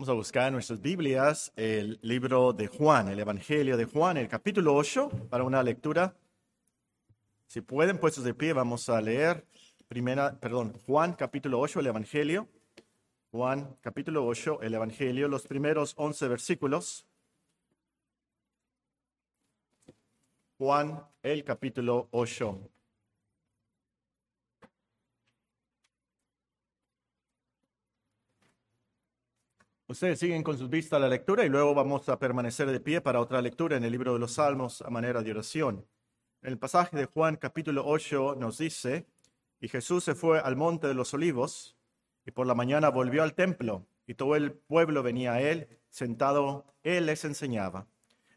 Vamos a buscar en nuestras Biblias el libro de Juan, el Evangelio de Juan, el capítulo 8, para una lectura. Si pueden, puestos de pie, vamos a leer primera, perdón, Juan capítulo 8, el Evangelio. Juan capítulo 8, el Evangelio, los primeros 11 versículos. Juan, el capítulo 8. Ustedes siguen con sus vistas la lectura y luego vamos a permanecer de pie para otra lectura en el libro de los Salmos a manera de oración. En el pasaje de Juan capítulo 8 nos dice, y Jesús se fue al monte de los olivos y por la mañana volvió al templo y todo el pueblo venía a él, sentado, él les enseñaba.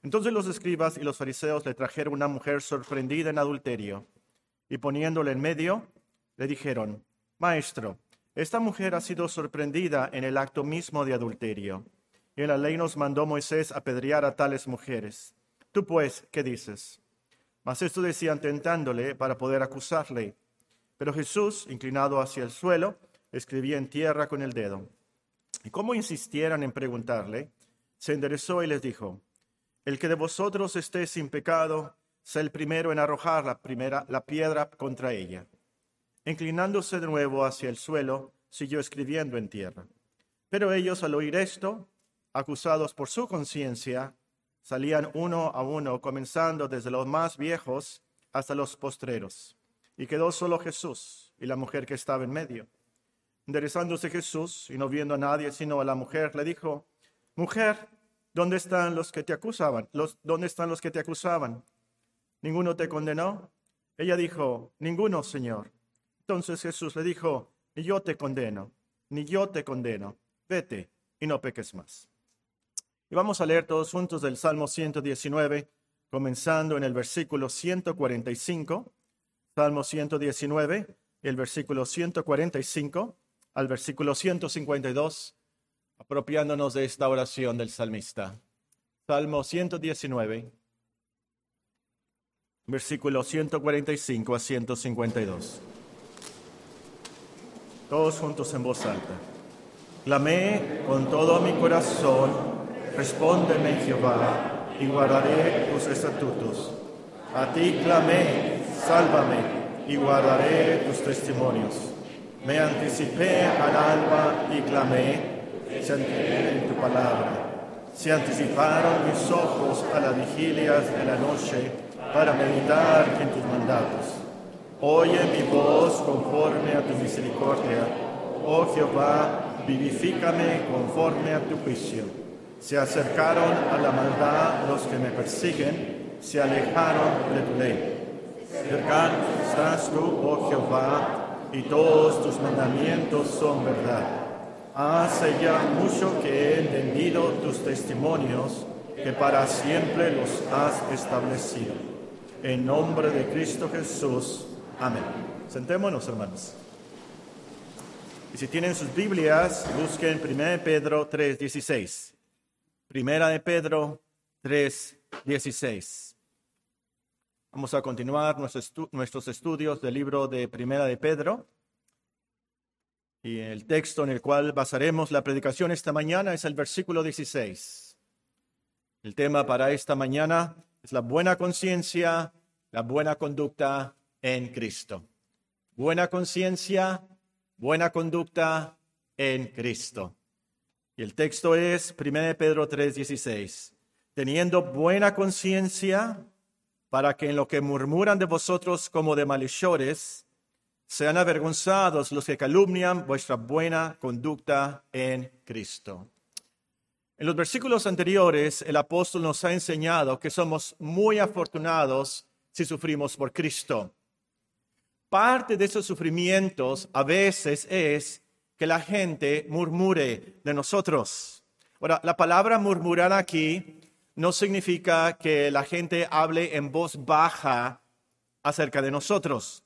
Entonces los escribas y los fariseos le trajeron una mujer sorprendida en adulterio y poniéndole en medio, le dijeron, Maestro, esta mujer ha sido sorprendida en el acto mismo de adulterio. Y la ley nos mandó Moisés apedrear a tales mujeres. Tú pues, ¿qué dices? Mas esto decían tentándole para poder acusarle. Pero Jesús, inclinado hacia el suelo, escribía en tierra con el dedo. Y como insistieran en preguntarle, se enderezó y les dijo, El que de vosotros esté sin pecado, sea el primero en arrojar la, primera, la piedra contra ella. Inclinándose de nuevo hacia el suelo, siguió escribiendo en tierra. Pero ellos al oír esto, acusados por su conciencia, salían uno a uno, comenzando desde los más viejos hasta los postreros. Y quedó solo Jesús y la mujer que estaba en medio. Enderezándose Jesús y no viendo a nadie sino a la mujer, le dijo, Mujer, ¿dónde están los que te acusaban? Los, ¿Dónde están los que te acusaban? ¿Ninguno te condenó? Ella dijo, Ninguno, Señor. Entonces Jesús le dijo, ni yo te condeno, ni yo te condeno, vete y no peques más. Y vamos a leer todos juntos del Salmo 119, comenzando en el versículo 145, Salmo 119, el versículo 145 al versículo 152, apropiándonos de esta oración del salmista. Salmo 119, versículo 145 a 152 todos juntos en voz alta. Clamé con todo mi corazón, respóndeme Jehová, y guardaré tus estatutos. A ti clamé, sálvame, y guardaré tus testimonios. Me anticipé al alba y clamé, se en tu palabra. Se anticiparon mis ojos a las vigilias de la noche para meditar en tus mandatos. Oye mi voz conforme a tu misericordia. Oh Jehová, vivifícame conforme a tu juicio. Se acercaron a la maldad los que me persiguen, se alejaron de tu ley. Cercano estás tú, oh Jehová, y todos tus mandamientos son verdad. Hace ya mucho que he entendido tus testimonios, que para siempre los has establecido. En nombre de Cristo Jesús, Amén. Sentémonos, hermanos. Y si tienen sus Biblias, busquen 1 Pedro 3:16. Primera de Pedro 3:16. Vamos a continuar nuestros estudios del libro de Primera de Pedro. Y el texto en el cual basaremos la predicación esta mañana es el versículo 16. El tema para esta mañana es la buena conciencia, la buena conducta en Cristo. Buena conciencia, buena conducta en Cristo. Y el texto es 1 Pedro 3:16. Teniendo buena conciencia, para que en lo que murmuran de vosotros como de malhechores, sean avergonzados los que calumnian vuestra buena conducta en Cristo. En los versículos anteriores, el apóstol nos ha enseñado que somos muy afortunados si sufrimos por Cristo parte de esos sufrimientos a veces es que la gente murmure de nosotros. Ahora, la palabra murmurar aquí no significa que la gente hable en voz baja acerca de nosotros.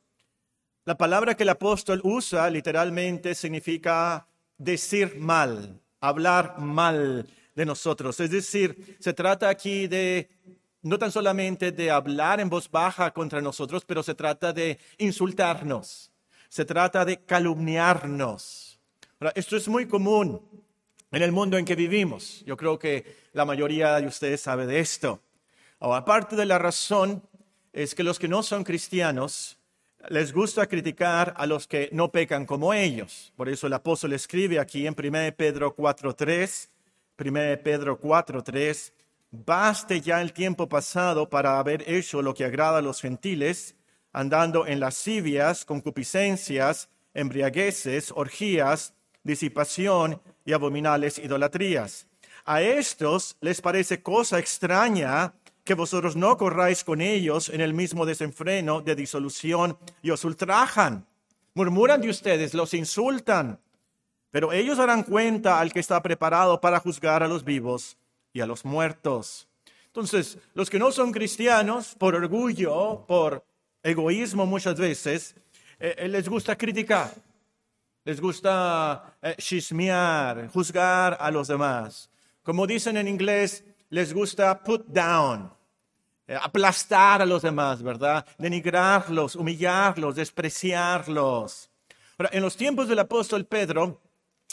La palabra que el apóstol usa literalmente significa decir mal, hablar mal de nosotros. Es decir, se trata aquí de no tan solamente de hablar en voz baja contra nosotros, pero se trata de insultarnos, se trata de calumniarnos. esto es muy común en el mundo en que vivimos. Yo creo que la mayoría de ustedes sabe de esto. Ahora, aparte de la razón es que los que no son cristianos les gusta criticar a los que no pecan como ellos. Por eso el apóstol escribe aquí en 1 Pedro 4.3, 1 Pedro 4.3, baste ya el tiempo pasado para haber hecho lo que agrada a los gentiles, andando en lascivias, concupiscencias, embriagueces, orgías, disipación y abominables idolatrías. A estos les parece cosa extraña que vosotros no corráis con ellos en el mismo desenfreno de disolución y os ultrajan. Murmuran de ustedes, los insultan, pero ellos darán cuenta al que está preparado para juzgar a los vivos y a los muertos. Entonces, los que no son cristianos, por orgullo, por egoísmo muchas veces, eh, eh, les gusta criticar, les gusta eh, chismear, juzgar a los demás. Como dicen en inglés, les gusta put down, aplastar a los demás, ¿verdad? Denigrarlos, humillarlos, despreciarlos. en los tiempos del apóstol Pedro,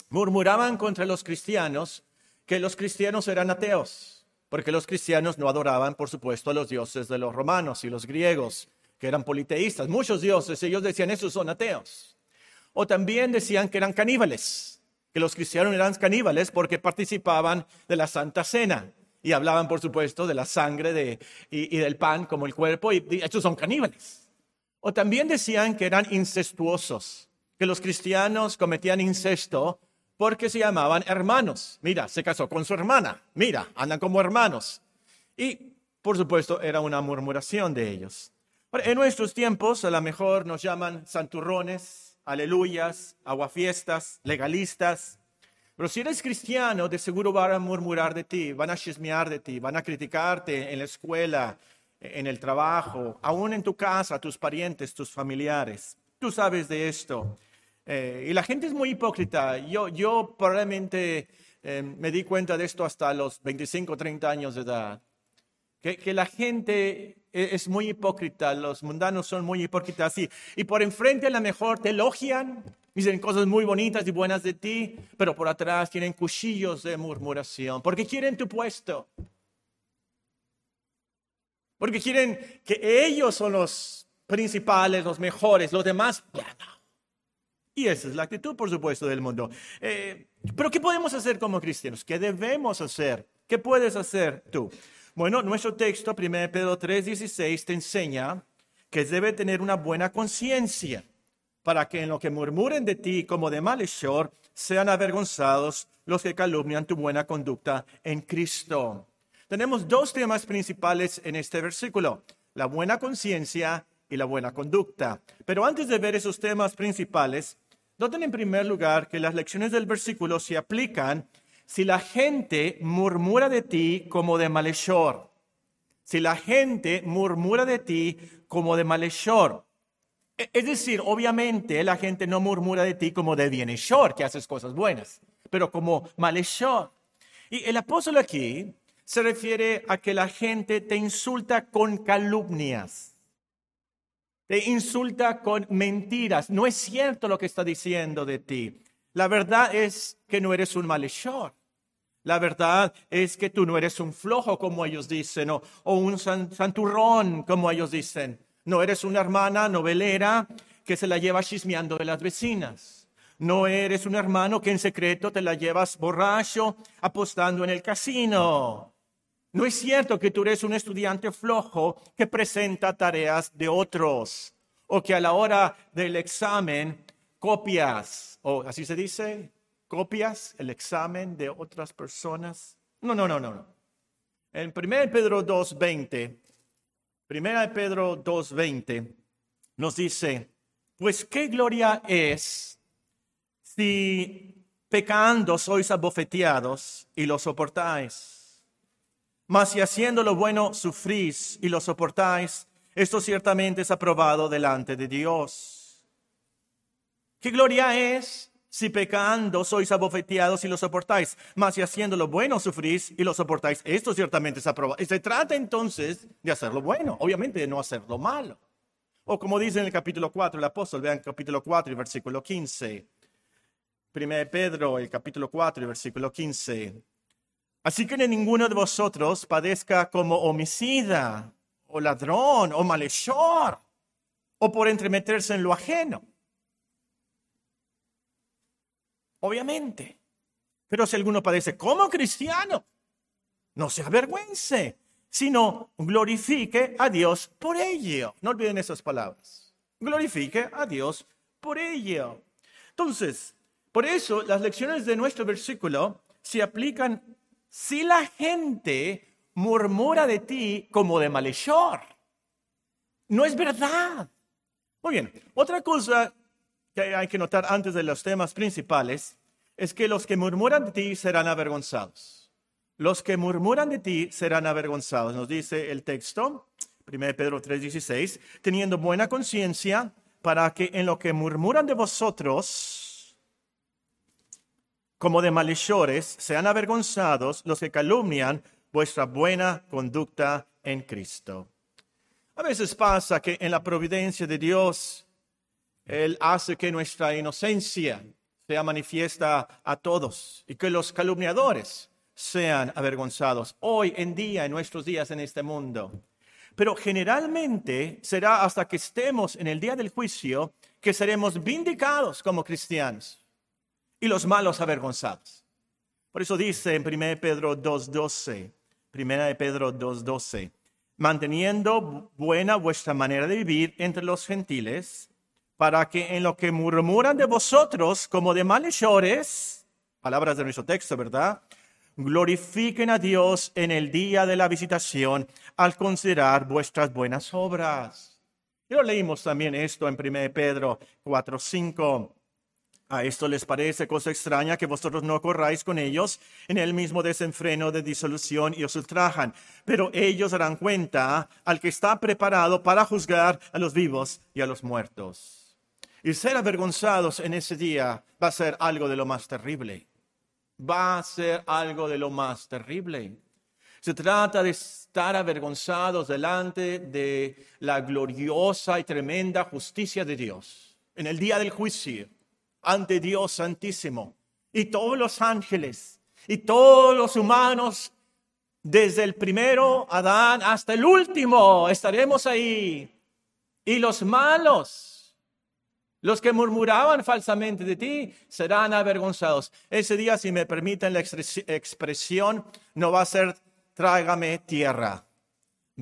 murmuraban contra los cristianos que los cristianos eran ateos, porque los cristianos no adoraban, por supuesto, a los dioses de los romanos y los griegos, que eran politeístas. Muchos dioses, ellos decían, esos son ateos. O también decían que eran caníbales, que los cristianos eran caníbales porque participaban de la Santa Cena y hablaban, por supuesto, de la sangre de, y, del pan como el cuerpo, y, y estos son caníbales. O también decían que eran incestuosos, que los cristianos cometían incesto porque se llamaban hermanos. Mira, se casó con su hermana. Mira, andan como hermanos. Y, por supuesto, era una murmuración de ellos. en nuestros tiempos, a lo mejor nos llaman santurrones, aleluyas, aguafiestas, legalistas, pero si eres cristiano, de seguro van a murmurar de ti, van a chismear de ti, van a criticarte en la escuela, en el trabajo, aún en tu casa, tus parientes, tus familiares. Tú sabes de esto. Eh, y la gente es muy hipócrita. Yo, yo probablemente eh, me di cuenta de esto hasta los 25, 30 años de edad. Que, que la gente e, es muy hipócrita, los mundanos son muy hipócritas y, y por enfrente a lo mejor te elogian, dicen cosas muy bonitas y buenas de ti, pero por atrás tienen cuchillos de murmuración, porque quieren tu puesto, porque quieren que ellos son los principales, los mejores, los demás, Y esa es la actitud, por supuesto, del mundo. Eh, pero ¿qué podemos hacer como cristianos? ¿Qué debemos hacer? ¿Qué puedes hacer tú? Bueno, nuestro texto, 1 Pedro 3:16, te enseña que debe tener una buena conciencia para que en lo que murmuren de ti como de malhechor sean avergonzados los que calumnian tu buena conducta en Cristo. Tenemos dos temas principales en este versículo, la buena conciencia y la buena conducta. Pero antes de ver esos temas principales, noten en primer lugar que las lecciones del versículo se aplican si la gente murmura de ti como de malhechor, si la gente murmura de ti como de malhechor, e, es decir, obviamente la gente no murmura de ti como de bienhechor, que haces cosas buenas, pero como malhechor. Y el apóstol aquí se refiere a que la gente te insulta con calumnias, te insulta con mentiras. No es cierto lo que está diciendo de ti. La verdad es que no eres un malhechor. La verdad es que tú no eres un flojo, como ellos dicen, o, un santurrón, como ellos dicen. No eres una hermana novelera que se la lleva chismeando de las vecinas. No eres un hermano que en secreto te la llevas borracho apostando en el casino. No es cierto que tú eres un estudiante flojo que presenta tareas de otros o que a la hora del examen copias, o así se dice, copias el examen de otras personas. No, no, no, no, no. En 1 Pedro 2.20, 1 Pedro 2.20 nos dice, pues qué gloria es si pecando sois abofeteados y lo soportáis. Mas si haciendo lo bueno sufrís y lo soportáis, esto ciertamente es aprobado delante de Dios. ¿Qué gloria es si pecando sois abofeteados y lo soportáis? Mas si haciendo lo bueno sufrís y lo soportáis, esto ciertamente es aprobado. Y se trata entonces de hacer lo bueno, obviamente de no hacer lo malo. O como dice en el capítulo 4 el apóstol, vean capítulo 4 y versículo 15. 1 Pedro, el capítulo 4, el versículo 15. Así que ninguno de vosotros padezca como homicida, o ladrón, o malhechor, o por entremeterse en lo ajeno. Obviamente. Pero si alguno padece como cristiano, no se avergüence, sino glorifique a Dios por ello. No olviden esas palabras. Glorifique a Dios por ello. Entonces, por eso las lecciones de nuestro versículo se aplican si la gente murmura de ti como de malhechor. No es verdad. Muy bien, otra cosa que hay que notar antes de los temas principales es que los que murmuran de ti serán avergonzados. Los que murmuran de ti serán avergonzados. Nos dice el texto, 1 Pedro 3:16, teniendo buena conciencia para que en lo que murmuran de vosotros, como de malhechores, sean avergonzados los que calumnian vuestra buena conducta en Cristo. A veces pasa que en la providencia de Dios, Él hace que nuestra inocencia sea manifiesta a todos y que los calumniadores sean avergonzados hoy en día, en nuestros días en este mundo. Pero generalmente será hasta que estemos en el día del juicio que seremos vindicados como cristianos y los malos avergonzados. Por eso dice en 1 Pedro 2.12, 1 Pedro 2.12, manteniendo buena vuestra manera de vivir entre los gentiles, para que en lo que murmuran de vosotros como de malhechores, palabras de nuestro texto, ¿verdad? Glorifiquen a Dios en el día de la visitación al considerar vuestras buenas obras. Y lo leímos también esto en 1 Pedro 4, 5. A esto les parece cosa extraña que vosotros no corráis con ellos en el mismo desenfreno de disolución y os ultrajan. Pero ellos darán cuenta al que está preparado para juzgar a los vivos y a los muertos. Y ser avergonzados en ese día va a ser algo de lo más terrible. Va a ser algo de lo más terrible. Se trata de estar avergonzados delante de la gloriosa y tremenda justicia de Dios. En el día del juicio, ante Dios Santísimo. Y todos los ángeles y todos los humanos, desde el primero Adán hasta el último, estaremos ahí. Y los malos los que murmuraban falsamente de ti serán avergonzados. Ese día, si me permiten la expresión, no va a ser trágame tierra,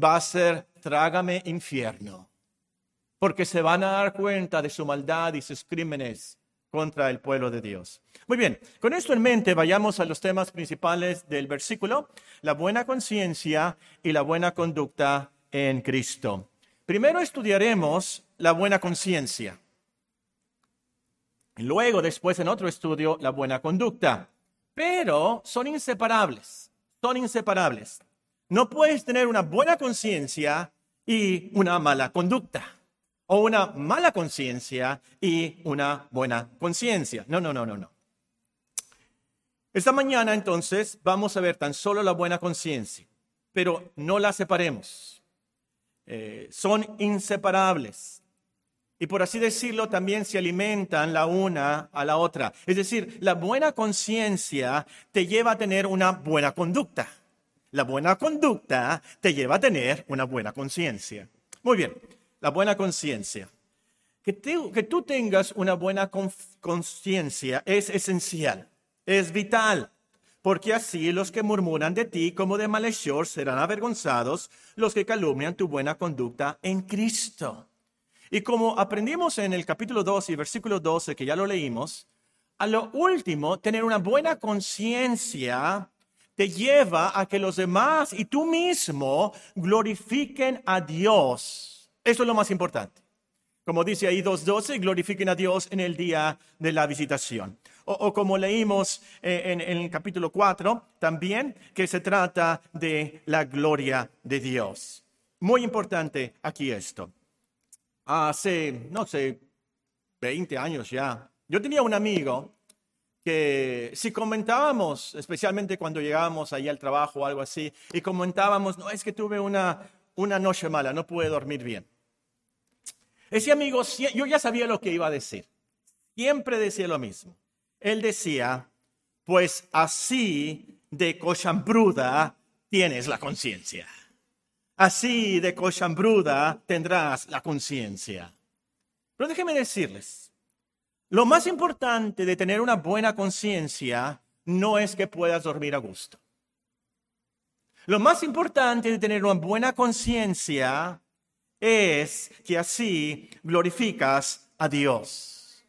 va a ser trágame infierno, porque se van a dar cuenta de su maldad y sus crímenes contra el pueblo de Dios. Muy bien, con esto en mente vayamos a los temas principales del versículo, la buena conciencia y la buena conducta en Cristo. Primero estudiaremos la buena conciencia. Luego, después en otro estudio, la buena conducta. Pero son inseparables, son inseparables. No puedes tener una buena conciencia y una mala conducta. O una mala conciencia y una buena conciencia. No, no, no, no, no. Esta mañana entonces vamos a ver tan solo la buena conciencia, pero no la separemos. Eh, son inseparables y por así decirlo, también se alimentan la una a la otra. Es decir, la buena conciencia te lleva a tener una buena conducta. La buena conducta te lleva a tener una buena conciencia. Muy bien, la buena conciencia. Que, tú tengas una buena conciencia es esencial, es vital, porque así los que murmuran de ti como de malhechor serán avergonzados, los que calumnian tu buena conducta en Cristo. Y como aprendimos en el capítulo 12 y versículo 12, que ya lo leímos, a lo último, tener una buena conciencia te lleva a que los demás y tú mismo glorifiquen a Dios. Eso es lo más importante. Como dice ahí 2.12, glorifiquen a Dios en el día de la visitación. O, como leímos eh, en, el capítulo 4, también que se trata de la gloria de Dios. Muy importante aquí esto hace, no sé, 20 años ya, yo tenía un amigo que si comentábamos, especialmente cuando llegábamos ahí al trabajo o algo así, y comentábamos, no, es que tuve una, una noche mala, no pude dormir bien. Ese amigo, yo ya sabía lo que iba a decir. Siempre decía lo mismo. Él decía, pues así de cochambruda tienes la conciencia. Así de cochambruda tendrás la conciencia. Pero déjenme decirles, lo más importante de tener una buena conciencia no es que puedas dormir a gusto. Lo más importante de tener una buena conciencia es que así glorificas a Dios.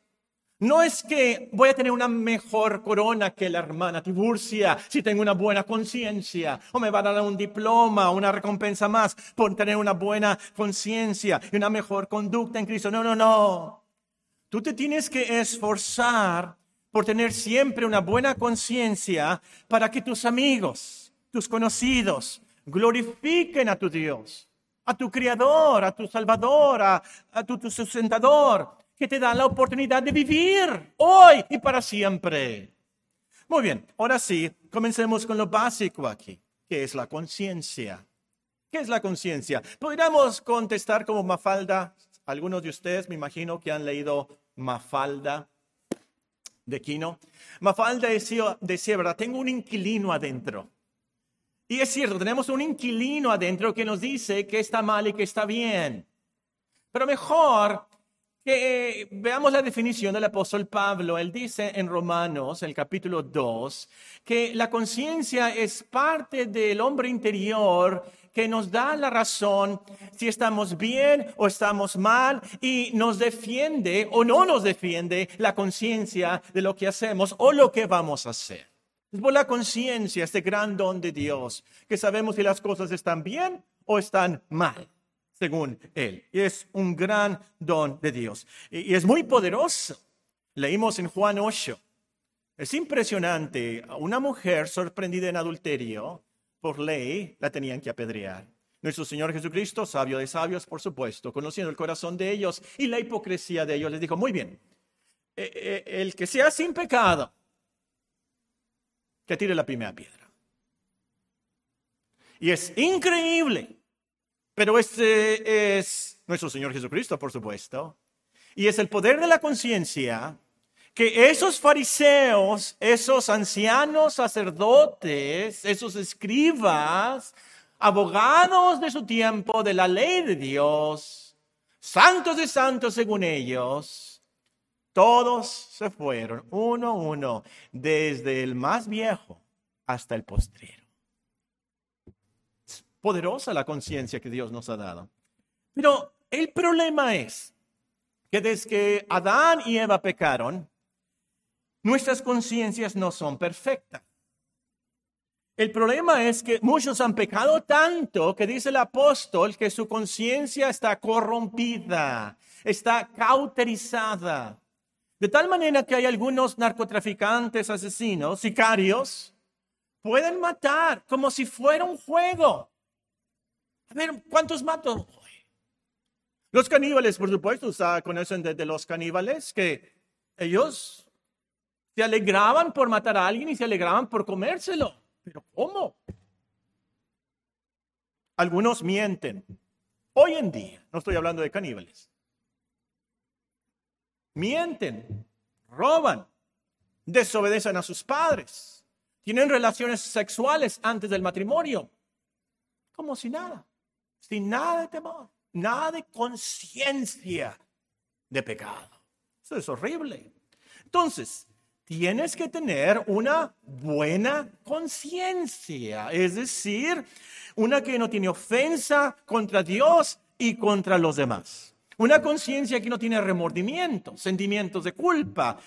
No es que voy a tener una mejor corona que la hermana Tiburcia si tengo una buena conciencia, o me va a dar un diploma, una recompensa más por tener una buena conciencia y una mejor conducta en Cristo. No, no, no. Tú te tienes que esforzar por tener siempre una buena conciencia para que tus amigos, tus conocidos, glorifiquen a tu Dios, a tu Creador, a tu Salvador, a, tu, tu sustentador, que te da la oportunidad de vivir hoy y para siempre. Muy bien, ahora sí, comencemos con lo básico aquí, que es la conciencia. ¿Qué es la conciencia? Podríamos contestar como Mafalda. Algunos de ustedes me imagino que han leído Mafalda de Quino. Mafalda decía, decía, ¿verdad? Tengo un inquilino adentro. Y es cierto, tenemos un inquilino adentro que nos dice que está mal y que está bien. Pero mejor que veamos la definición del apóstol Pablo. Él dice en Romanos, el capítulo 2, que la conciencia es parte del hombre interior que nos da la razón si estamos bien o estamos mal y nos defiende o no nos defiende la conciencia de lo que hacemos o lo que vamos a hacer. Es por la conciencia, este gran don de Dios, que sabemos si las cosas están bien o están mal, según Él. Y es un gran don de Dios. Y, es muy poderoso. Leímos en Juan 8. Es impresionante. Una mujer sorprendida en adulterio por ley la tenían que apedrear. Nuestro Señor Jesucristo, sabio de sabios, por supuesto, conociendo el corazón de ellos y la hipocresía de ellos, les dijo, muy bien, eh, eh, el que sea sin pecado, que tire la primera piedra. Y es increíble, pero este es nuestro Señor Jesucristo, por supuesto, y es el poder de la conciencia que esos fariseos, esos ancianos sacerdotes, esos escribas, abogados de su tiempo de la ley de Dios, santos de santos según ellos, todos se fueron uno a uno, desde el más viejo hasta el postrero. poderosa la conciencia que Dios nos ha dado. Pero el problema es que desde que Adán y Eva pecaron, Nuestras conciencias no son perfectas. El problema es que muchos han pecado tanto que dice el apóstol que su conciencia está corrompida, está cauterizada. De tal manera que hay algunos narcotraficantes, asesinos, sicarios, pueden matar como si fuera un juego. A ver, ¿cuántos mato? Los caníbales, por supuesto, conocen de los caníbales que ellos se alegraban por matar a alguien y se alegraban por comérselo. Pero ¿cómo? Algunos mienten. Hoy en día, no estoy hablando de caníbales. Mienten, roban, desobedecen a sus padres, tienen relaciones sexuales antes del matrimonio, como si nada, sin nada de temor, nada de conciencia de pecado. Eso es horrible. Entonces, tienes que tener una buena conciencia, es decir, una que no tiene ofensa contra Dios y contra los demás. Una conciencia que no tiene remordimiento, sentimientos de culpa,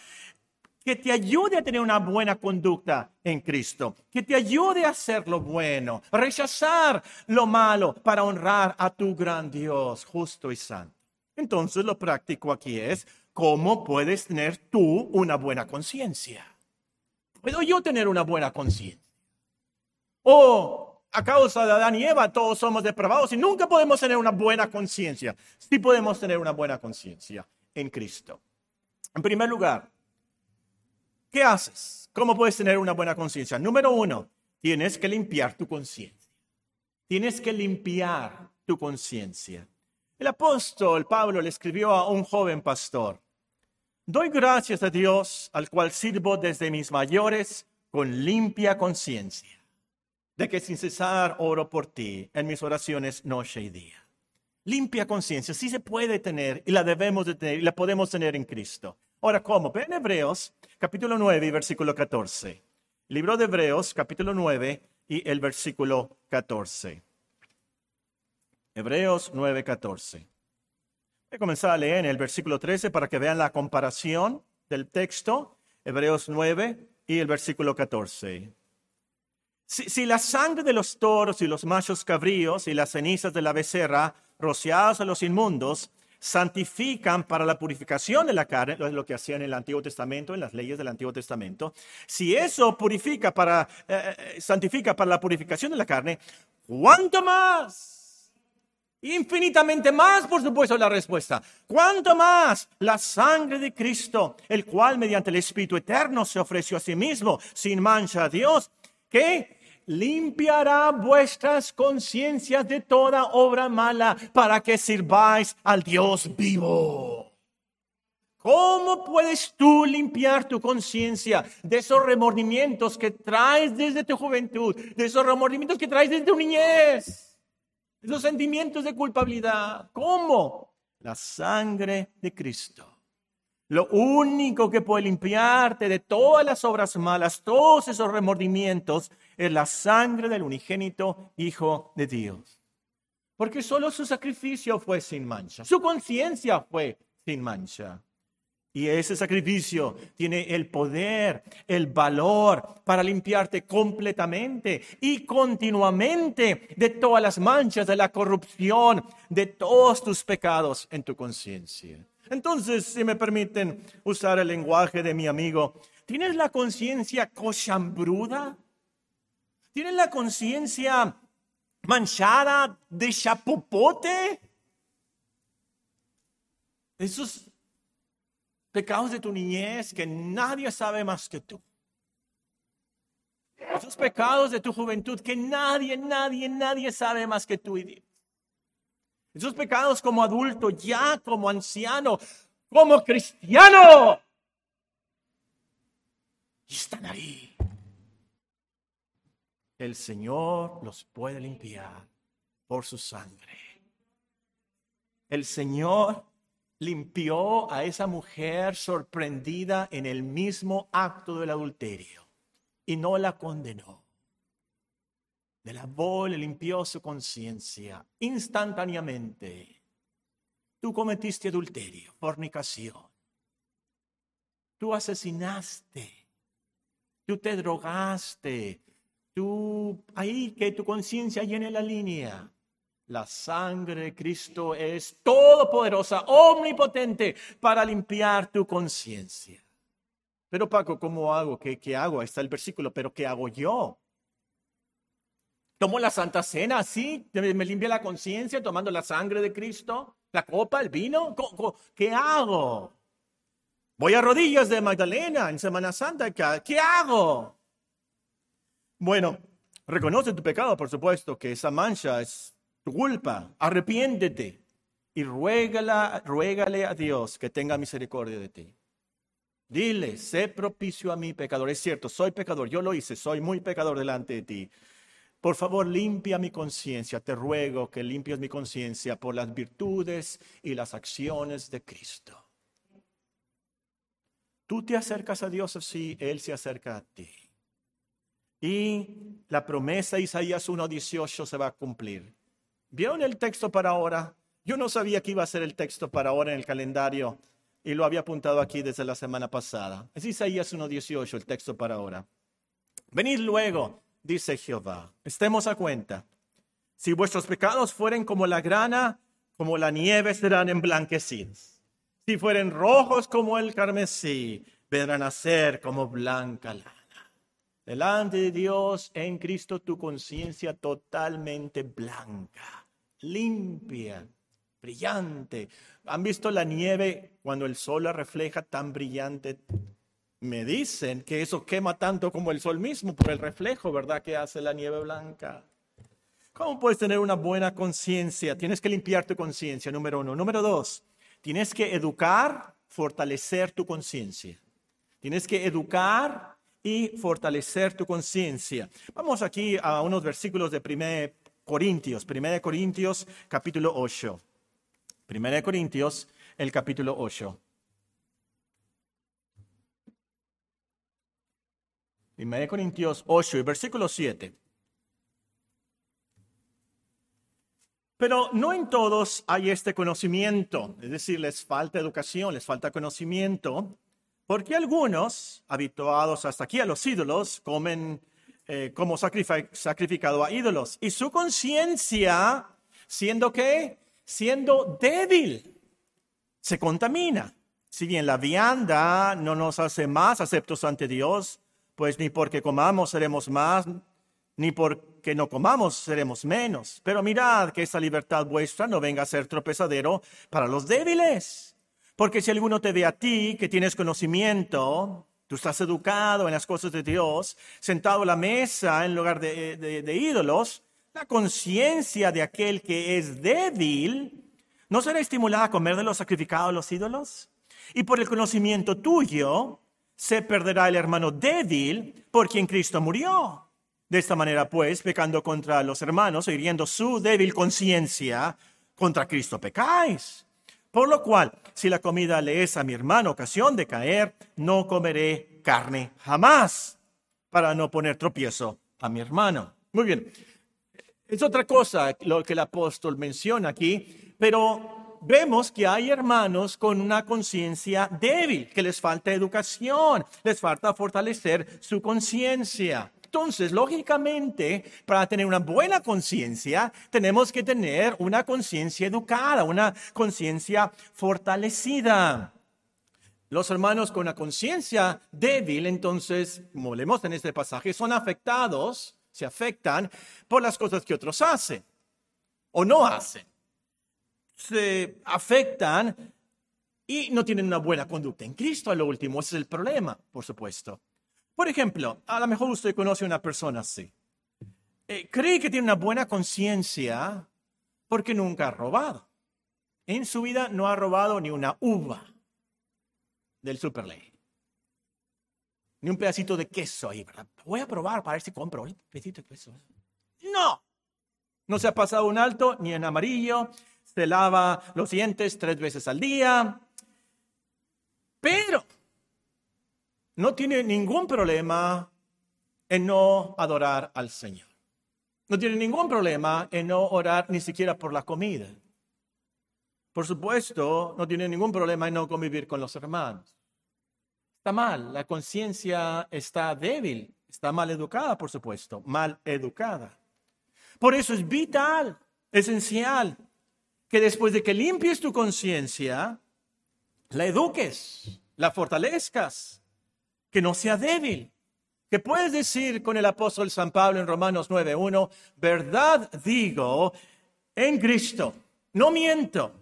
que te ayude a tener una buena conducta en Cristo, que te ayude a hacer lo bueno, rechazar lo malo para honrar a tu gran Dios justo y santo. Entonces lo práctico aquí es ¿Cómo puedes tener tú una buena conciencia? ¿Puedo yo tener una buena conciencia? O a causa de Adán y Eva todos somos depravados y nunca podemos tener una buena conciencia. Sí podemos tener una buena conciencia en Cristo. En primer lugar, ¿qué haces? ¿Cómo puedes tener una buena conciencia? Número uno, tienes que limpiar tu conciencia. Tienes que limpiar tu conciencia. El apóstol Pablo le escribió a un joven pastor Doy gracias a Dios, al cual sirvo desde mis mayores con limpia conciencia, de que sin cesar oro por ti en mis oraciones noche y día. Limpia conciencia, sí se puede tener y la debemos de tener y la podemos tener en Cristo. Ahora, ¿cómo? Ven Hebreos, capítulo 9 y versículo 14. Libro de Hebreos, capítulo 9 y el versículo 14. Hebreos 9, 14. Voy a comenzar a leer en el versículo 13 para que vean la comparación del texto, Hebreos 9 y el versículo 14. Si, la sangre de los toros y los machos cabríos y las cenizas de la becerra rociadas a los inmundos santifican para la purificación de la carne, lo que hacían en el Antiguo Testamento, en las leyes del Antiguo Testamento, si eso purifica para, eh, eh santifica para la purificación de la carne, ¿cuánto más? Infinitamente más, por supuesto, la respuesta. ¿Cuánto más la sangre de Cristo, el cual mediante el Espíritu Eterno se ofreció a sí mismo sin mancha a Dios, que limpiará vuestras conciencias de toda obra mala para que sirváis al Dios vivo? ¿Cómo puedes tú limpiar tu conciencia de esos remordimientos que traes desde tu juventud, de esos remordimientos que traes desde tu niñez? los sentimientos de culpabilidad. ¿Cómo? La sangre de Cristo. Lo único que puede limpiarte de todas las obras malas, todos esos remordimientos, es la sangre del unigénito Hijo de Dios. Porque solo su sacrificio fue sin mancha, su conciencia fue sin mancha. Y ese sacrificio tiene el poder, el valor para limpiarte completamente y continuamente de todas las manchas, de la corrupción, de todos tus pecados en tu conciencia. Entonces, si me permiten usar el lenguaje de mi amigo, ¿tienes la conciencia cochambruda? ¿Tienes la conciencia manchada de chapopote? Esos pecados de tu niñez que nadie sabe más que tú. Esos pecados de tu juventud que nadie, nadie, nadie sabe más que tú y. Esos pecados como adulto, ya como anciano, como cristiano. Y están ahí. El Señor los puede limpiar por su sangre. El Señor limpió a esa mujer sorprendida en el mismo acto del adulterio y no la condenó. Le lavó, le limpió su conciencia instantáneamente. Tú cometiste adulterio, fornicación. Tú asesinaste. Tú te drogaste. Tú, ahí que tu conciencia llene la línea. La sangre de Cristo es todopoderosa, omnipotente para limpiar tu conciencia. Pero Paco, ¿cómo hago? ¿Qué, ¿Qué hago? Ahí está el versículo, pero ¿qué hago yo? ¿Tomo la Santa Cena así? ¿Me limpia la conciencia tomando la sangre de Cristo? ¿La copa, el vino? ¿Qué hago? Voy a rodillas de Magdalena en Semana Santa. ¿Qué hago? Bueno, reconoce tu pecado, por supuesto, que esa mancha es culpa, arrepiéntete y ruégale a Dios que tenga misericordia de ti. Dile, sé propicio a mi pecador. Es cierto, soy pecador, yo lo hice, soy muy pecador delante de ti. Por favor, limpia mi conciencia. Te ruego que limpies mi conciencia por las virtudes y las acciones de Cristo. Tú te acercas a Dios así, Él se acerca a ti. Y la promesa de Isaías 1.18 se va a cumplir. ¿Vieron el texto para ahora? Yo no sabía que iba a ser el texto para ahora en el calendario y lo había apuntado aquí desde la semana pasada. Es Isaías 1.18, el texto para ahora. Venid luego, dice Jehová, estemos a cuenta. Si vuestros pecados fueren como la grana, como la nieve serán emblanquecidos. Si fueren rojos como el carmesí, vendrán a ser como blanca lana. Delante de Dios, en Cristo, tu conciencia totalmente blanca, limpia, brillante. ¿Han visto la nieve cuando el sol la refleja tan brillante? Me dicen que eso quema tanto como el sol mismo por el reflejo, ¿verdad? Que hace la nieve blanca. ¿Cómo puedes tener una buena conciencia? Tienes que limpiar tu conciencia, número uno. Número dos, tienes que educar fortalecer tu conciencia. Tienes que educar y fortalecer tu conciencia. Vamos aquí a unos versículos de 1 Corintios, 1 Corintios capítulo 8. 1 Corintios, el capítulo 8. 1 Corintios 8 y versículo 7. Pero no en todos hay este conocimiento, es decir, les falta educación, les falta conocimiento, porque algunos, habituados hasta aquí a los ídolos, comen eh, como sacrificado a ídolos, y su conciencia, siendo que, siendo débil, se contamina. Si bien la vianda no nos hace más aceptos ante Dios, pues ni porque comamos seremos más, ni porque no comamos seremos menos. Pero mirad que esa libertad vuestra no venga a ser tropezadero para los débiles. Porque si alguno te ve a ti, que tienes conocimiento, tú estás educado en las cosas de Dios, sentado a la mesa en lugar de, ídolos, la conciencia de aquel que es débil no será estimulada a comer de los sacrificados a los ídolos. Y por el conocimiento tuyo se perderá el hermano débil por quien Cristo murió. De esta manera, pues, pecando contra los hermanos, hiriendo su débil conciencia, contra Cristo pecáis. Por lo cual, si la comida le es a mi hermano ocasión de caer, no comeré carne jamás, para no poner tropiezo a mi hermano. Muy bien. Es otra cosa lo que el apóstol menciona aquí, pero vemos que hay hermanos con una conciencia débil, que les falta educación, les falta fortalecer su conciencia. Entonces, lógicamente, para tener una buena conciencia, tenemos que tener una conciencia educada, una conciencia fortalecida. Los hermanos con una conciencia débil, entonces, como leemos en este pasaje, son afectados, se afectan por las cosas que otros hacen o no hacen. Se afectan y no tienen una buena conducta en Cristo a lo último. Ese es el problema, por supuesto. Por ejemplo, a lo mejor usted conoce a una persona así. Eh, cree que tiene una buena conciencia porque nunca ha robado. En su vida no ha robado ni una uva del superley. Ni un pedacito de queso ahí, Voy a probar para ver si compro un pedacito de queso. No. No se ha pasado un alto ni en amarillo. Se lava los dientes tres veces al día. Pero no tiene ningún problema en no adorar al Señor. No tiene ningún problema en no orar ni siquiera por la comida. Por supuesto, no tiene ningún problema en no convivir con los hermanos. Está mal, la conciencia está débil, está mal educada, por supuesto, mal educada. Por eso es vital, esencial, que después de que limpies tu conciencia, la eduques, la fortalezcas, que no sea débil. Que puedes decir con el apóstol San Pablo en Romanos 9:1, verdad digo en Cristo, no miento,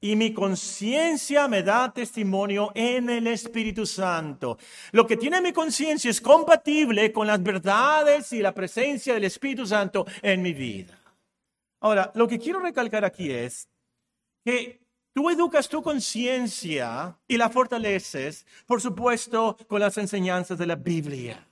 y mi conciencia me da testimonio en el Espíritu Santo. Lo que tiene mi conciencia es compatible con las verdades y la presencia del Espíritu Santo en mi vida. Ahora, lo que quiero recalcar aquí es que Tú educas tu conciencia y la fortaleces, por supuesto, con las enseñanzas de la Biblia.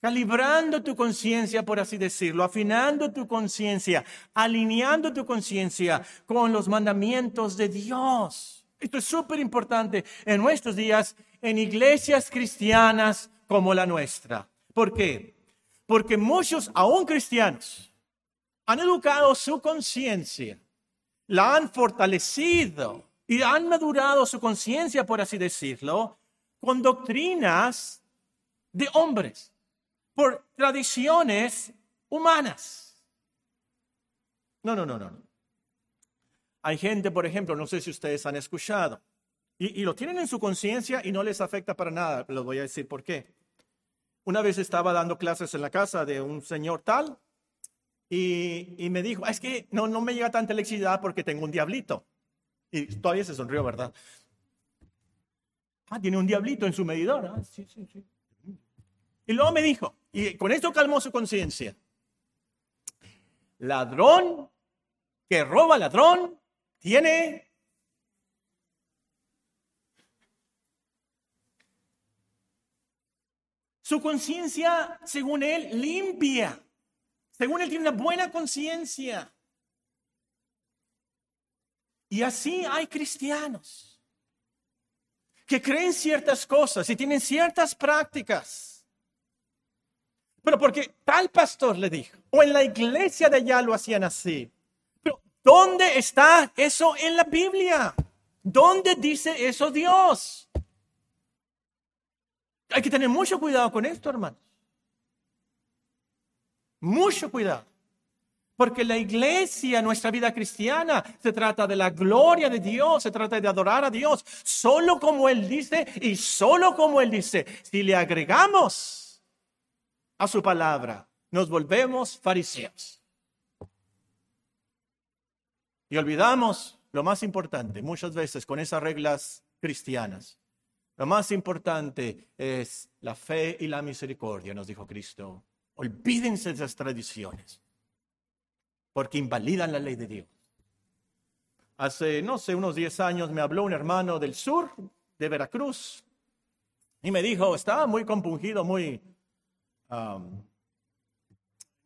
Calibrando tu conciencia, por así decirlo, afinando tu conciencia, alineando tu conciencia con los mandamientos de Dios. Esto es súper importante en nuestros días, en iglesias cristianas como la nuestra. ¿Por qué? Porque muchos, aún cristianos, han educado su conciencia la han fortalecido y han madurado su conciencia, por así decirlo, con doctrinas de hombres, por tradiciones humanas. No, no, no, no. Hay gente, por ejemplo, no sé si ustedes han escuchado, y, lo tienen en su conciencia y no les afecta para nada. Les voy a decir por qué. Una vez estaba dando clases en la casa de un señor tal, y, me dijo, ah, es que no, no me llega tanta electricidad porque tengo un diablito. Y todavía se sonrió, ¿verdad? Ah, tiene un diablito en su medidor. Ah, sí, sí, sí. Y luego me dijo, y con esto calmó su conciencia, ladrón que roba ladrón tiene... Su conciencia, según él, limpia. Según él tiene una buena conciencia. Y así hay cristianos que creen ciertas cosas y tienen ciertas prácticas. Pero porque tal pastor le dijo, o en la iglesia de allá lo hacían así. Pero ¿dónde está eso en la Biblia? ¿Dónde dice eso Dios? Hay que tener mucho cuidado con esto, hermanos. Mucho cuidado. Porque la iglesia, nuestra vida cristiana, se trata de la gloria de Dios, se trata de adorar a Dios, solo como Él dice y solo como Él dice. Si le agregamos a su palabra, nos volvemos fariseos. Y olvidamos lo más importante, muchas veces con esas reglas cristianas. Lo más importante es la fe y la misericordia, nos dijo Cristo. Olvídense de esas tradiciones porque invalidan la ley de Dios. Hace, no sé, unos 10 años me habló un hermano del sur, de Veracruz, y me dijo, estaba muy compungido, muy... no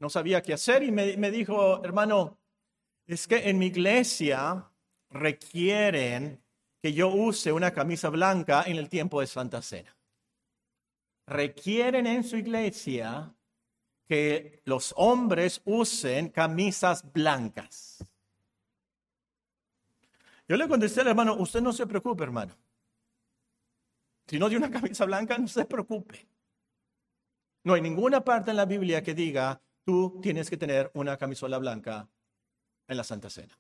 sabía qué hacer, y me, me dijo, hermano, es que en mi iglesia requieren que yo use una camisa blanca en el tiempo de Santa Cena. Requieren en su iglesia que los hombres usen camisas blancas. Yo le contesté al hermano, usted no se preocupe, hermano. Si no tiene una camisa blanca, no se preocupe. No hay ninguna parte en la Biblia que diga, tú tienes que tener una camisola blanca en la Santa Cena.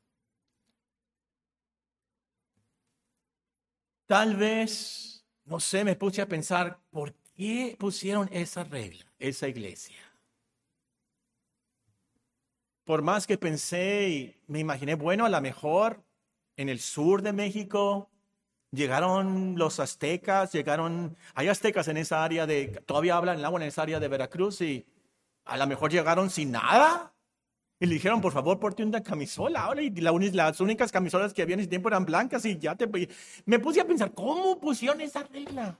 Tal vez, no sé, me puse a pensar, ¿por qué pusieron esa regla, esa iglesia? Por más que pensé y me imaginé, bueno, a lo mejor en el sur de México llegaron los aztecas, llegaron, hay aztecas en esa área de, todavía hablan el agua en esa área de Veracruz y a lo mejor llegaron sin nada. Y le dijeron, por favor, porte una camisola. Ahora, y las únicas camisolas que había en ese tiempo eran blancas y ya te... Me puse a pensar, ¿cómo pusieron esa regla?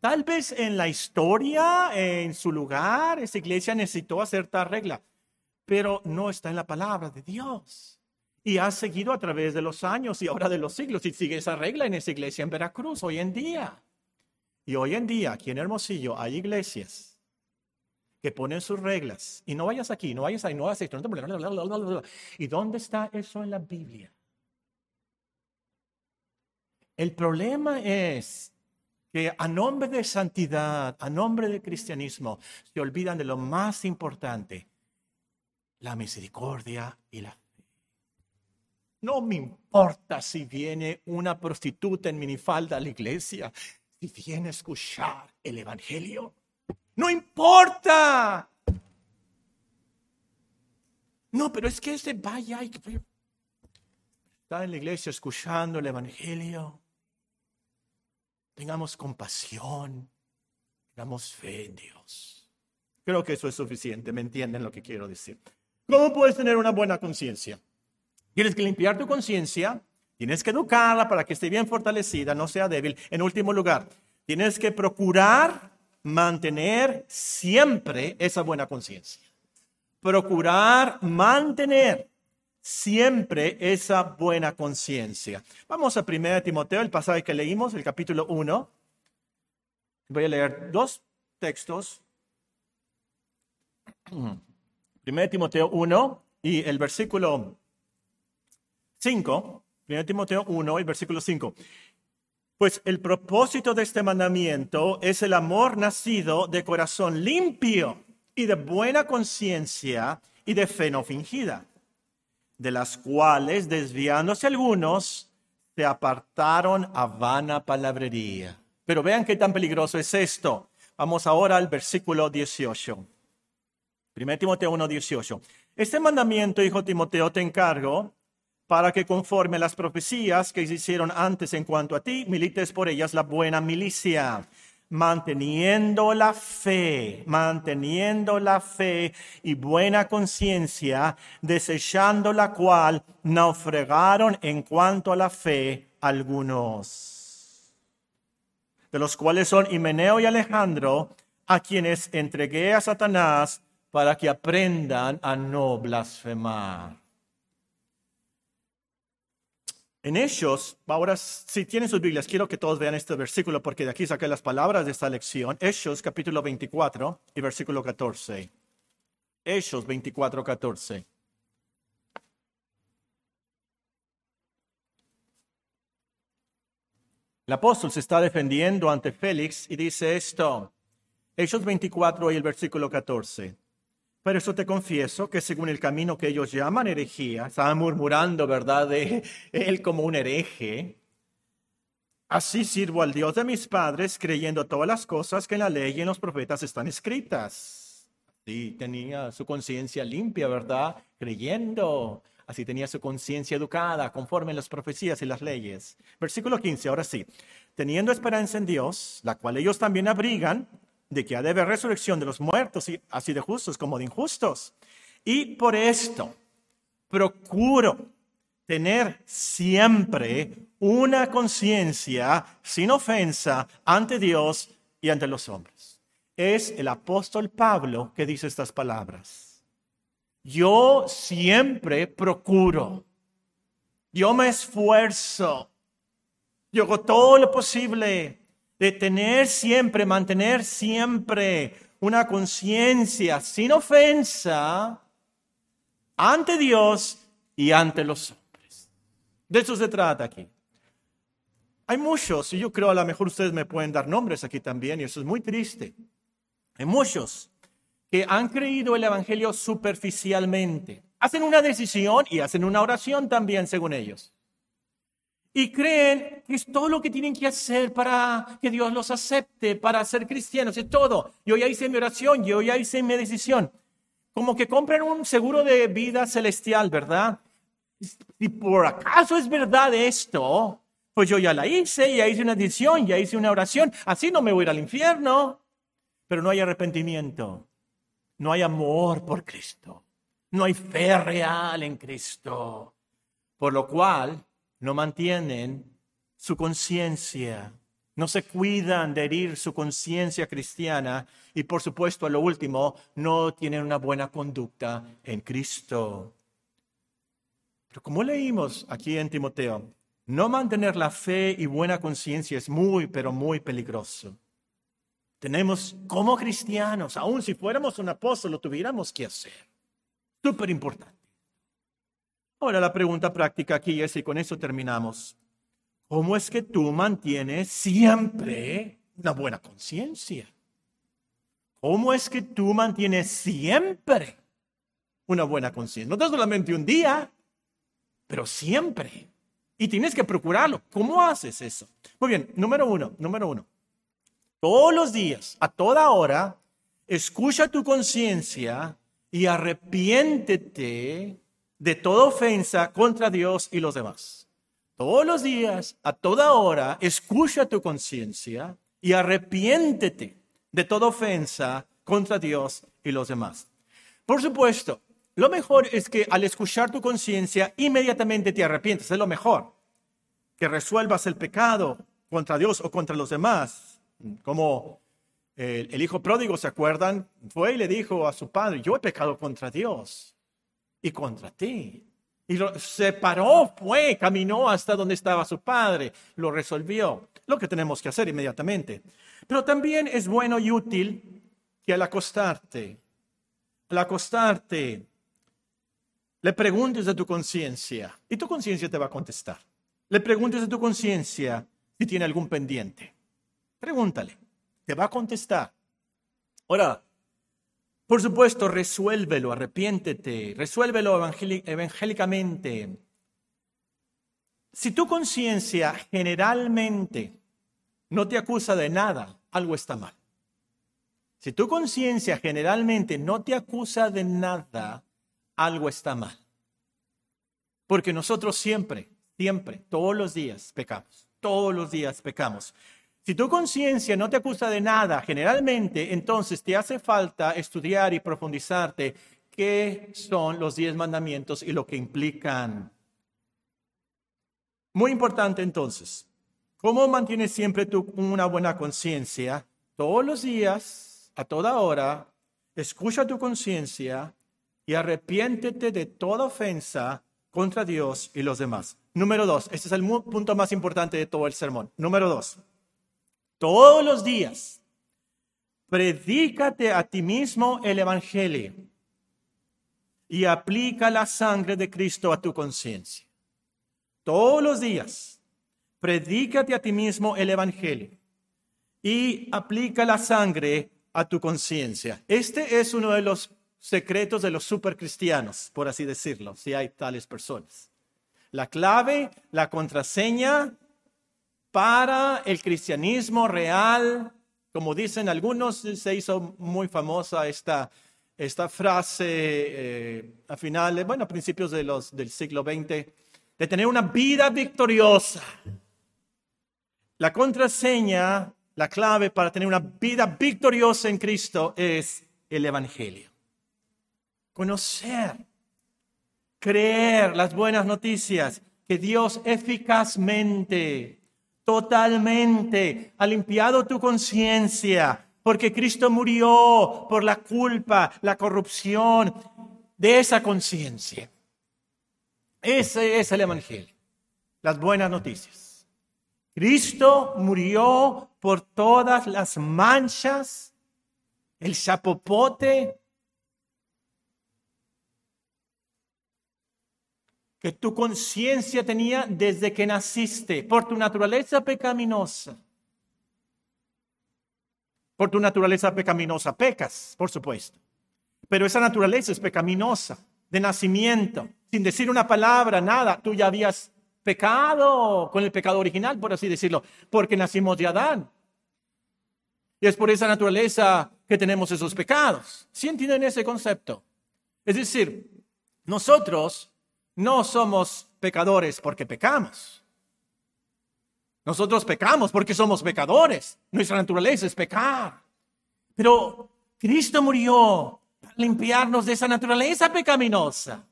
Tal vez en la historia, en su lugar, esa iglesia necesitó hacer tal regla pero no está en la palabra de Dios. Y ha seguido a través de los años y ahora de los siglos y sigue esa regla en esa iglesia en Veracruz hoy en día. Y hoy en día, aquí en Hermosillo, hay iglesias que ponen sus reglas. Y no vayas aquí, no vayas ahí, no vayas esto. No ¿Y dónde está eso en la Biblia? El problema es que a nombre de santidad, a nombre de cristianismo, se olvidan de lo más importante, la misericordia y la fe. No me importa si viene una prostituta en minifalda a la iglesia, si viene a escuchar el Evangelio. No importa. No, pero es que ese vaya y está en la iglesia escuchando el Evangelio. Tengamos compasión, tengamos fe en Dios. Creo que eso es suficiente, ¿me entienden lo que quiero decir? ¿Cómo puedes tener una buena conciencia? Tienes que limpiar tu conciencia, tienes que educarla para que esté bien fortalecida, no sea débil. En último lugar, tienes que procurar mantener siempre esa buena conciencia. Procurar mantener siempre esa buena conciencia. Vamos a 1 Timoteo, el pasaje que leímos, el capítulo 1. Voy a leer dos textos. 1 Timoteo 1 y el versículo 5. 1 Timoteo 1 y versículo 5. Pues el propósito de este mandamiento es el amor nacido de corazón limpio y de buena conciencia y de fe no fingida, de las cuales, desviándose algunos, se apartaron a vana palabrería. Pero vean qué tan peligroso es esto. Vamos ahora al versículo 18. 1 Timoteo 1:18. Este mandamiento, hijo Timoteo, te encargo para que conforme las profecías que hicieron antes en cuanto a ti, milites por ellas la buena milicia, manteniendo la fe, manteniendo la fe y buena conciencia, desechando la cual naufragaron en cuanto a la fe algunos, de los cuales son Himeneo y Alejandro, a quienes entregué a Satanás para que aprendan a no blasfemar. En Hechos, ahora si tienen sus Biblias, quiero que todos vean este versículo porque de aquí saqué las palabras de esta lección. Hechos capítulo 24 y versículo 14. Hechos 24, 14. El apóstol se está defendiendo ante Félix y dice esto. Hechos 24 y el versículo 14. Pero eso te confieso que según el camino que ellos llaman herejía, estaban murmurando, ¿verdad?, de él como un hereje. Así sirvo al Dios de mis padres, creyendo todas las cosas que en la ley y en los profetas están escritas. Así tenía su conciencia limpia, ¿verdad? Creyendo. Así tenía su conciencia educada, conforme a las profecías y las leyes. Versículo 15, ahora sí. Teniendo esperanza en Dios, la cual ellos también abrigan, de que ha de haber resurrección de los muertos, y así de justos como de injustos. Y por esto procuro tener siempre una conciencia sin ofensa ante Dios y ante los hombres. Es el apóstol Pablo que dice estas palabras. Yo siempre procuro, yo me esfuerzo, yo hago todo lo posible de tener siempre, mantener siempre una conciencia sin ofensa ante Dios y ante los hombres. De eso se trata aquí. Hay muchos, y yo creo a lo mejor ustedes me pueden dar nombres aquí también, y eso es muy triste. Hay muchos que han creído el Evangelio superficialmente. Hacen una decisión y hacen una oración también, según ellos y creen que es todo lo que tienen que hacer para que Dios los acepte, para ser cristianos, es todo. Yo ya hice mi oración, yo ya hice mi decisión. Como que compran un seguro de vida celestial, ¿verdad? Si por acaso es verdad esto, pues yo ya la hice, ya hice una decisión, ya hice una oración, así no me voy al infierno. Pero no hay arrepentimiento, no hay amor por Cristo, no hay fe real en Cristo. Por lo cual, no mantienen su conciencia, no se cuidan de herir su conciencia cristiana y por supuesto a lo último, no tienen una buena conducta en Cristo. Pero como leímos aquí en Timoteo, no mantener la fe y buena conciencia es muy, pero muy peligroso. Tenemos como cristianos, aun si fuéramos un apóstol, lo tuviéramos que hacer. Súper importante. Ahora la pregunta práctica aquí es, y con eso terminamos, ¿cómo es que tú mantienes siempre una buena conciencia? ¿Cómo es que tú mantienes siempre una buena conciencia? No solamente un día, pero siempre. Y tienes que procurarlo. ¿Cómo haces eso? Muy bien, número uno, número uno. Todos los días, a toda hora, escucha tu conciencia y arrepiéntete de toda ofensa contra Dios y los demás. Todos los días, a toda hora, escucha tu conciencia y arrepiéntete de toda ofensa contra Dios y los demás. Por supuesto, lo mejor es que al escuchar tu conciencia, inmediatamente te arrepientes. Es lo mejor. Que resuelvas el pecado contra Dios o contra los demás. Como el, el hijo pródigo, ¿se acuerdan? Fue y le dijo a su padre, yo he pecado contra Dios y contra ti. Y lo, se paró, fue, caminó hasta donde estaba su padre, lo resolvió. Lo que tenemos que hacer inmediatamente. Pero también es bueno y útil que al acostarte, al acostarte, le preguntes a tu conciencia y tu conciencia te va a contestar. Le preguntes a tu conciencia si tiene algún pendiente. Pregúntale, te va a contestar. Ahora, por supuesto, resuélvelo, arrepiéntete, resuélvelo evangélicamente. Si tu conciencia generalmente no te acusa de nada, algo está mal. Si tu conciencia generalmente no te acusa de nada, algo está mal. Porque nosotros siempre, siempre, todos los días pecamos. Todos los días pecamos. Si tu conciencia no te acusa de nada, generalmente, entonces te hace falta estudiar y profundizarte qué son los diez mandamientos y lo que implican. Muy importante entonces, ¿cómo mantienes siempre tú una buena conciencia? Todos los días, a toda hora, escucha tu conciencia y arrepiéntete de toda ofensa contra Dios y los demás. Número dos, este es el punto más importante de todo el sermón. Número dos, todos los días, predícate a ti mismo el Evangelio y aplica la sangre de Cristo a tu conciencia. Todos los días, predícate a ti mismo el Evangelio y aplica la sangre a tu conciencia. Este es uno de los secretos de los supercristianos, por así decirlo, si hay tales personas. La clave, la contraseña para el cristianismo real, como dicen algunos, se hizo muy famosa esta, esta frase eh, a finales, bueno, a principios de los, del siglo XX, de tener una vida victoriosa. La contraseña, la clave para tener una vida victoriosa en Cristo es el Evangelio conocer, creer las buenas noticias, que Dios eficazmente, totalmente ha limpiado tu conciencia, porque Cristo murió por la culpa, la corrupción de esa conciencia. Ese es el Evangelio, las buenas noticias. Cristo murió por todas las manchas, el chapopote que tu conciencia tenía desde que naciste, por tu naturaleza pecaminosa. Por tu naturaleza pecaminosa, pecas, por supuesto. Pero esa naturaleza es pecaminosa, de nacimiento, sin decir una palabra, nada. Tú ya habías pecado con el pecado original, por así decirlo, porque nacimos de Adán. Y es por esa naturaleza que tenemos esos pecados. ¿Sí entienden ese concepto? Es decir, nosotros no somos pecadores porque pecamos. Nosotros pecamos porque somos pecadores. Nuestra naturaleza es pecar. Pero Cristo murió para limpiarnos de esa naturaleza pecaminosa.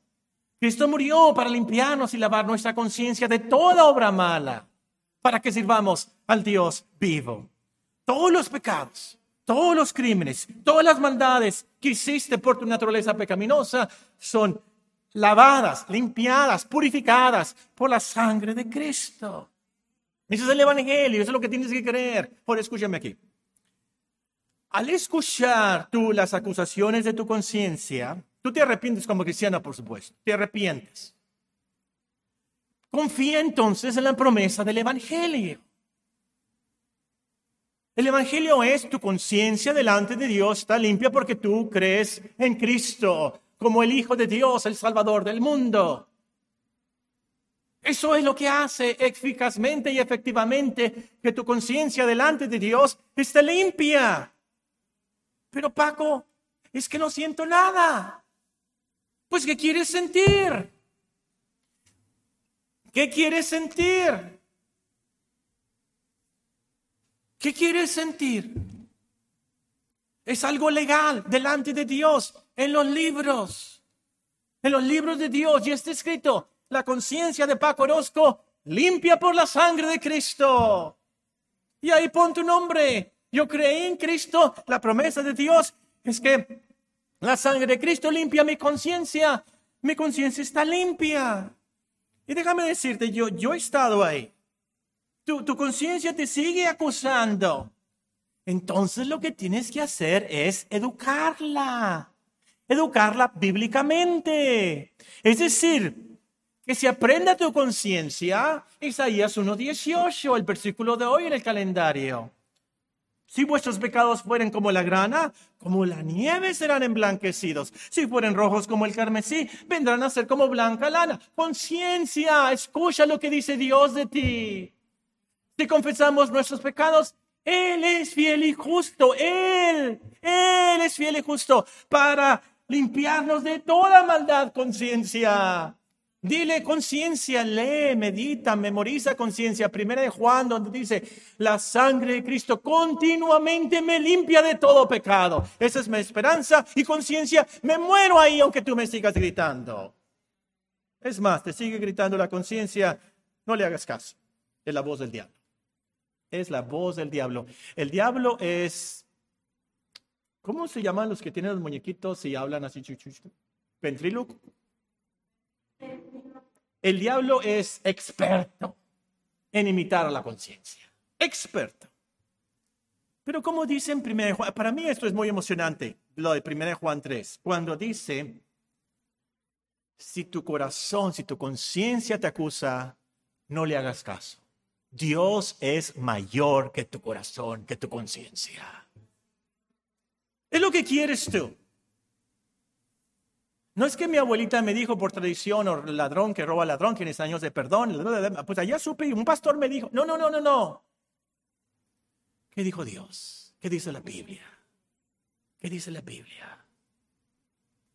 Cristo murió para limpiarnos y lavar nuestra conciencia de toda obra mala, para que sirvamos al Dios vivo. Todos los pecados, todos los crímenes, todas las maldades que hiciste por tu naturaleza pecaminosa son lavadas, limpiadas, purificadas por la sangre de Cristo. Ese es el Evangelio, eso es lo que tienes que creer. Por escúchame aquí. Al escuchar tú las acusaciones de tu conciencia, tú te arrepientes como cristiana, por supuesto, te arrepientes. Confía entonces en la promesa del Evangelio. El Evangelio es tu conciencia delante de Dios está limpia porque tú crees en Cristo como el Hijo de Dios, el Salvador del mundo. Eso es lo que hace eficazmente y efectivamente que tu conciencia delante de Dios esté limpia. Pero Paco, es que no siento nada. Pues, ¿qué quieres sentir? ¿Qué quieres sentir? ¿Qué quieres sentir? Es algo legal delante de Dios en los libros, en los libros de Dios, y está escrito, la conciencia de Paco Orozco limpia por la sangre de Cristo. Y ahí pon tu nombre. Yo creí en Cristo. La promesa de Dios es que la sangre de Cristo limpia mi conciencia. Mi conciencia está limpia. Y déjame decirte, yo, yo he estado ahí. Tu, tu conciencia te sigue acusando. Entonces lo que tienes que hacer es educarla educarla bíblicamente. Es decir, que se aprenda tu conciencia, Isaías 1.18, el versículo de hoy en el calendario. Si vuestros pecados fueren como la grana, como la nieve serán emblanquecidos. Si fueren rojos como el carmesí, vendrán a ser como blanca lana. Conciencia, escucha lo que dice Dios de ti. Si confesamos nuestros pecados, Él es fiel y justo. Él, Él es fiel y justo para limpiarnos de toda maldad, conciencia. Dile conciencia, lee, medita, memoriza conciencia. Primera de Juan, donde dice, la sangre de Cristo continuamente me limpia de todo pecado. Esa es mi esperanza y conciencia. Me muero ahí aunque tú me sigas gritando. Es más, te sigue gritando la conciencia, no le hagas caso. Es la voz del diablo. Es la voz del diablo. El diablo es ¿Cómo se llaman los que tienen los muñequitos y hablan así? ¿Ventríloco? El diablo es experto en imitar a la conciencia. Experto. Pero como dice en 1 Juan, para mí esto es muy emocionante, lo de 1 Juan 3, cuando dice, si tu corazón, si tu conciencia te acusa, no le hagas caso. Dios es mayor que tu corazón, que tu conciencia. Es lo que quieres tú. No es que mi abuelita me dijo por tradición, o ladrón que roba ladrón, tienes años de perdón. Pues allá supe, un pastor me dijo, no, no, no, no, no. ¿Qué dijo Dios? ¿Qué dice la Biblia? ¿Qué dice la Biblia?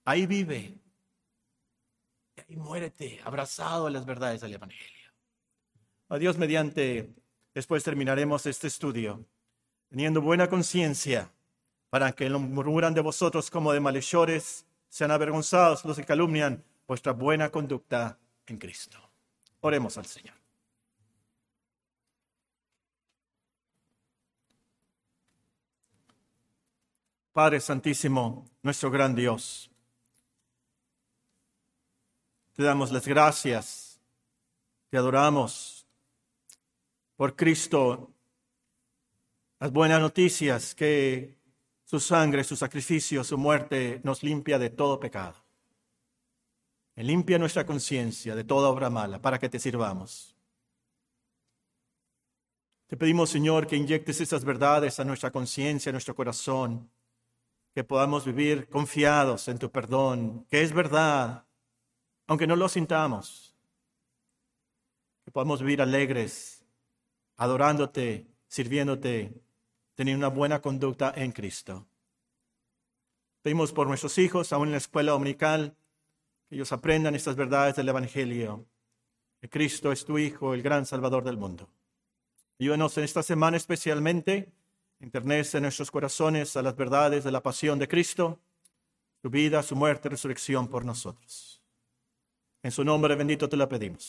Ahí vive. Y ahí muérete, abrazado a las verdades del Evangelio. Adiós mediante, después terminaremos este estudio, teniendo buena conciencia, para que no murmuran de vosotros como de malhechores sean avergonzados los que calumnian vuestra buena conducta en Cristo. Oremos al Señor. Padre Santísimo, nuestro gran Dios, te damos las gracias, te adoramos por Cristo, las buenas noticias que su sangre, su sacrificio, su muerte nos limpia de todo pecado. Y limpia nuestra conciencia de toda obra mala para que te sirvamos. Te pedimos, Señor, que inyectes esas verdades a nuestra conciencia, a nuestro corazón, que podamos vivir confiados en tu perdón, que es verdad, aunque no lo sintamos. Que podamos vivir alegres, adorándote, sirviéndote tener una buena conducta en Cristo. Pedimos por nuestros hijos, aún en la escuela dominical, que ellos aprendan estas verdades del Evangelio, que Cristo es tu Hijo, el gran Salvador del mundo. Ayúdanos en esta semana especialmente, internece en nuestros corazones a las verdades de la pasión de Cristo, su vida, su muerte, resurrección por nosotros. En su nombre bendito te lo pedimos.